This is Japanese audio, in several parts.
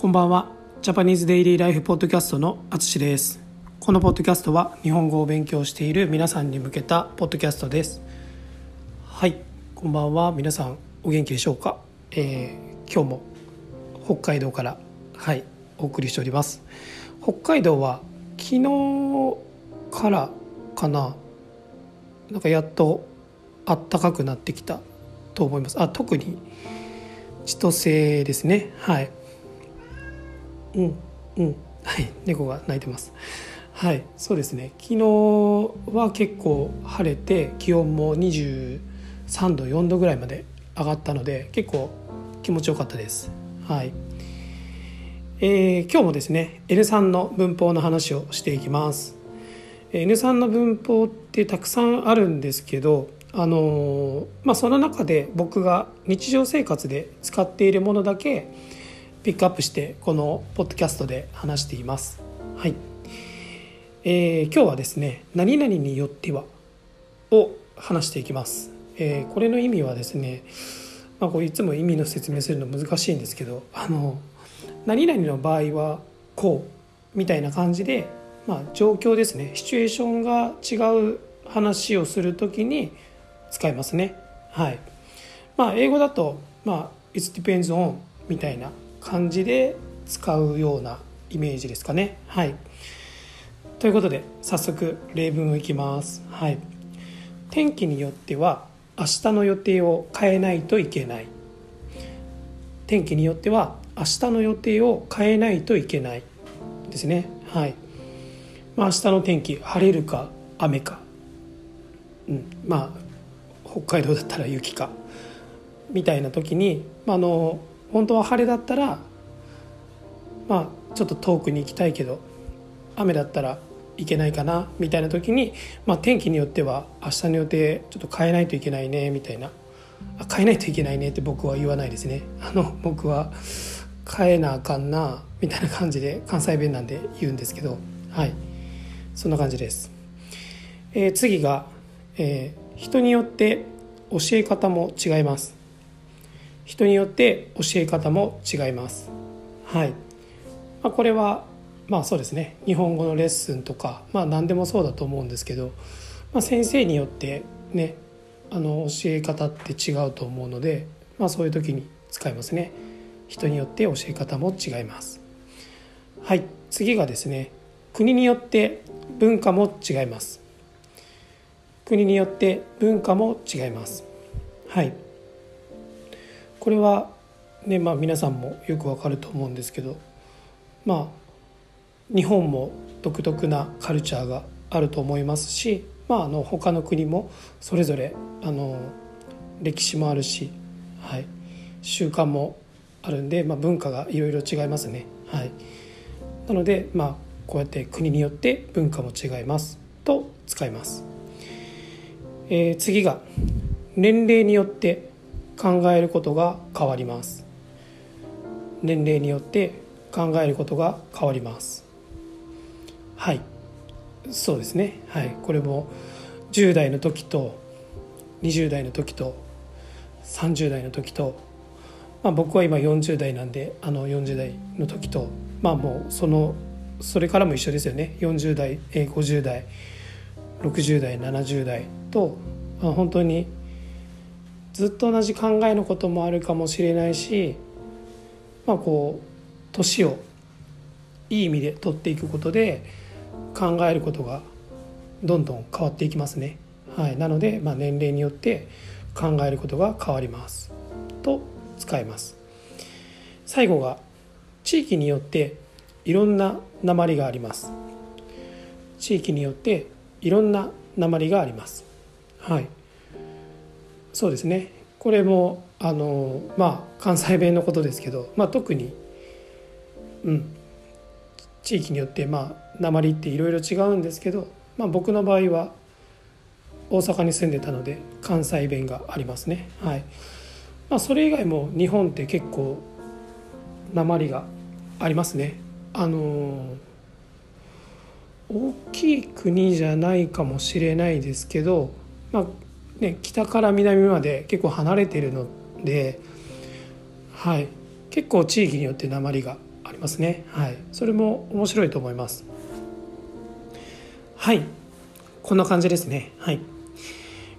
こんばんは。ジャパニーズデイリーライフポッドキャストのあつしです。このポッドキャストは日本語を勉強している皆さんに向けたポッドキャストです。はい。こんばんは。皆さんお元気でしょうか、えー、今日も北海道からはいお送りしております。北海道は昨日からかな。なんかやっと暖かくなってきたと思います。あ特に千歳ですね。はい。うんうん。はい猫が鳴いてます。はいそうですね。昨日は結構晴れて気温も23度4度ぐらいまで上がったので結構気持ちよかったです。はい。えー、今日もですね N3 の文法の話をしていきます。N3 の文法ってたくさんあるんですけどあのまあ、その中で僕が日常生活で使っているものだけピックアップしてこのポッドキャストで話しています。はいえー、今日はですね「何々によっては」を話していきます。えー、これの意味はですね、まあ、こういつも意味の説明するの難しいんですけどあの何々の場合はこうみたいな感じで、まあ、状況ですねシチュエーションが違う話をする時に使いますね。はい。まあ英語だとまあ It depends on みたいな感じで使うようなイメージですかね。はい。ということで早速例文をいきます。はい。天気によっては明日の予定を変えないといけない。天気によっては明日の予定を変えないといけないですね。はい。まあ明日の天気晴れるか雨か。うん、まあ北海道だったら雪かみたいな時に、まあ、あの本当は晴れだったらまあちょっと遠くに行きたいけど雨だったらいけないかなみたいな時に、まあ、天気によっては明日の予定ちょっと変えないといけないねみたいな。あ変えないといけないねって僕は言わないですね。あの僕は変えなあかんなみたいな感じで関西弁なんで言うんですけどはい。そんな感じです、えー、次が、えー人によって教え方も違います。人によって教え方も違います。はい、まあ、これはまあそうですね。日本語のレッスンとかまあ何でもそうだと思うんですけど、まあ、先生によってねあの教え方って違うと思うので、まあ、そういう時に使いますね。人によって教え方も違います。はい。次がですね国によって文化も違います。国によって文化も違います。はい。これはねまあ皆さんもよくわかると思うんですけどまあ日本も独特なカルチャーがあると思いますしまああの他の国もそれぞれあの歴史もあるし、はい、習慣もあるんで、まあ、文化がいろいろ違いますね。はい、なので、まあ、こうやって国によって文化も違いますと使います。えー、次が年齢によって考えることが変わります。年齢によって考えることが変わります。はい。そうですね。はい。これも10代の時と20代の時と30代の時と、まあ、僕は今40代なんであの40代の時とまあもうそのそれからも一緒ですよね。40代50代60代70代と、まあ、本当にずっと同じ考えのこともあるかもしれないしまあこう年をいい意味で取っていくことで考えることがどんどん変わっていきますね。はい、なので、まあ、年齢によって考えることが変わりますと使います。最後が地域によっていろんな鉛があります。地域によっていろんな鉛があります。はい、そうですねこれもあのまあ関西弁のことですけど、まあ、特に、うん、地域によってまあ鉛っていろいろ違うんですけど、まあ、僕の場合は大阪に住んでたので関西弁がありますね。はいまあ、それ以外も日本って結構鉛がありますね。あの大きい国じゃないかもしれないですけど、まあね、北から南まで結構離れてるので、はい、結構地域によって鉛がありますね。はい。それも面白いと思います。はい。こんな感じですね。はい。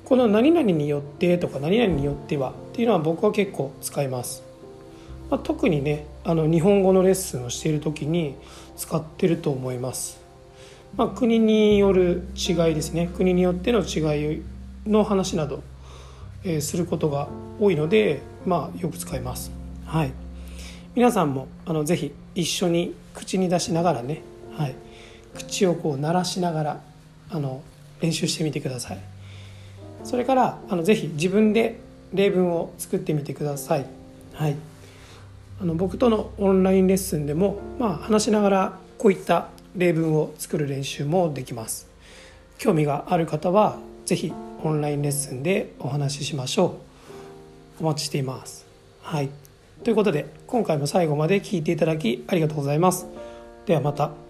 この何々によってとか何々によってはっていうのは僕は結構使います、まあ、特にねあの日本語のレッスンをしている時に使ってると思います、まあ、国による違いですね。国によっての違いの話など、えー、することが多いのでまあよく使います。はい。皆さんもあのぜひ一緒に口に出しながらね、はい、口をこう鳴らしながらあの練習してみてください。それからあのぜひ自分で例文を作ってみてください、はい、あの僕とのオンラインレッスンでも、まあ、話しながらこういった例文を作る練習もできます。興味がある方はぜひオンラインレッスンでお話ししましょう。お待ちしています。はい。ということで今回も最後まで聴いていただきありがとうございます。ではまた。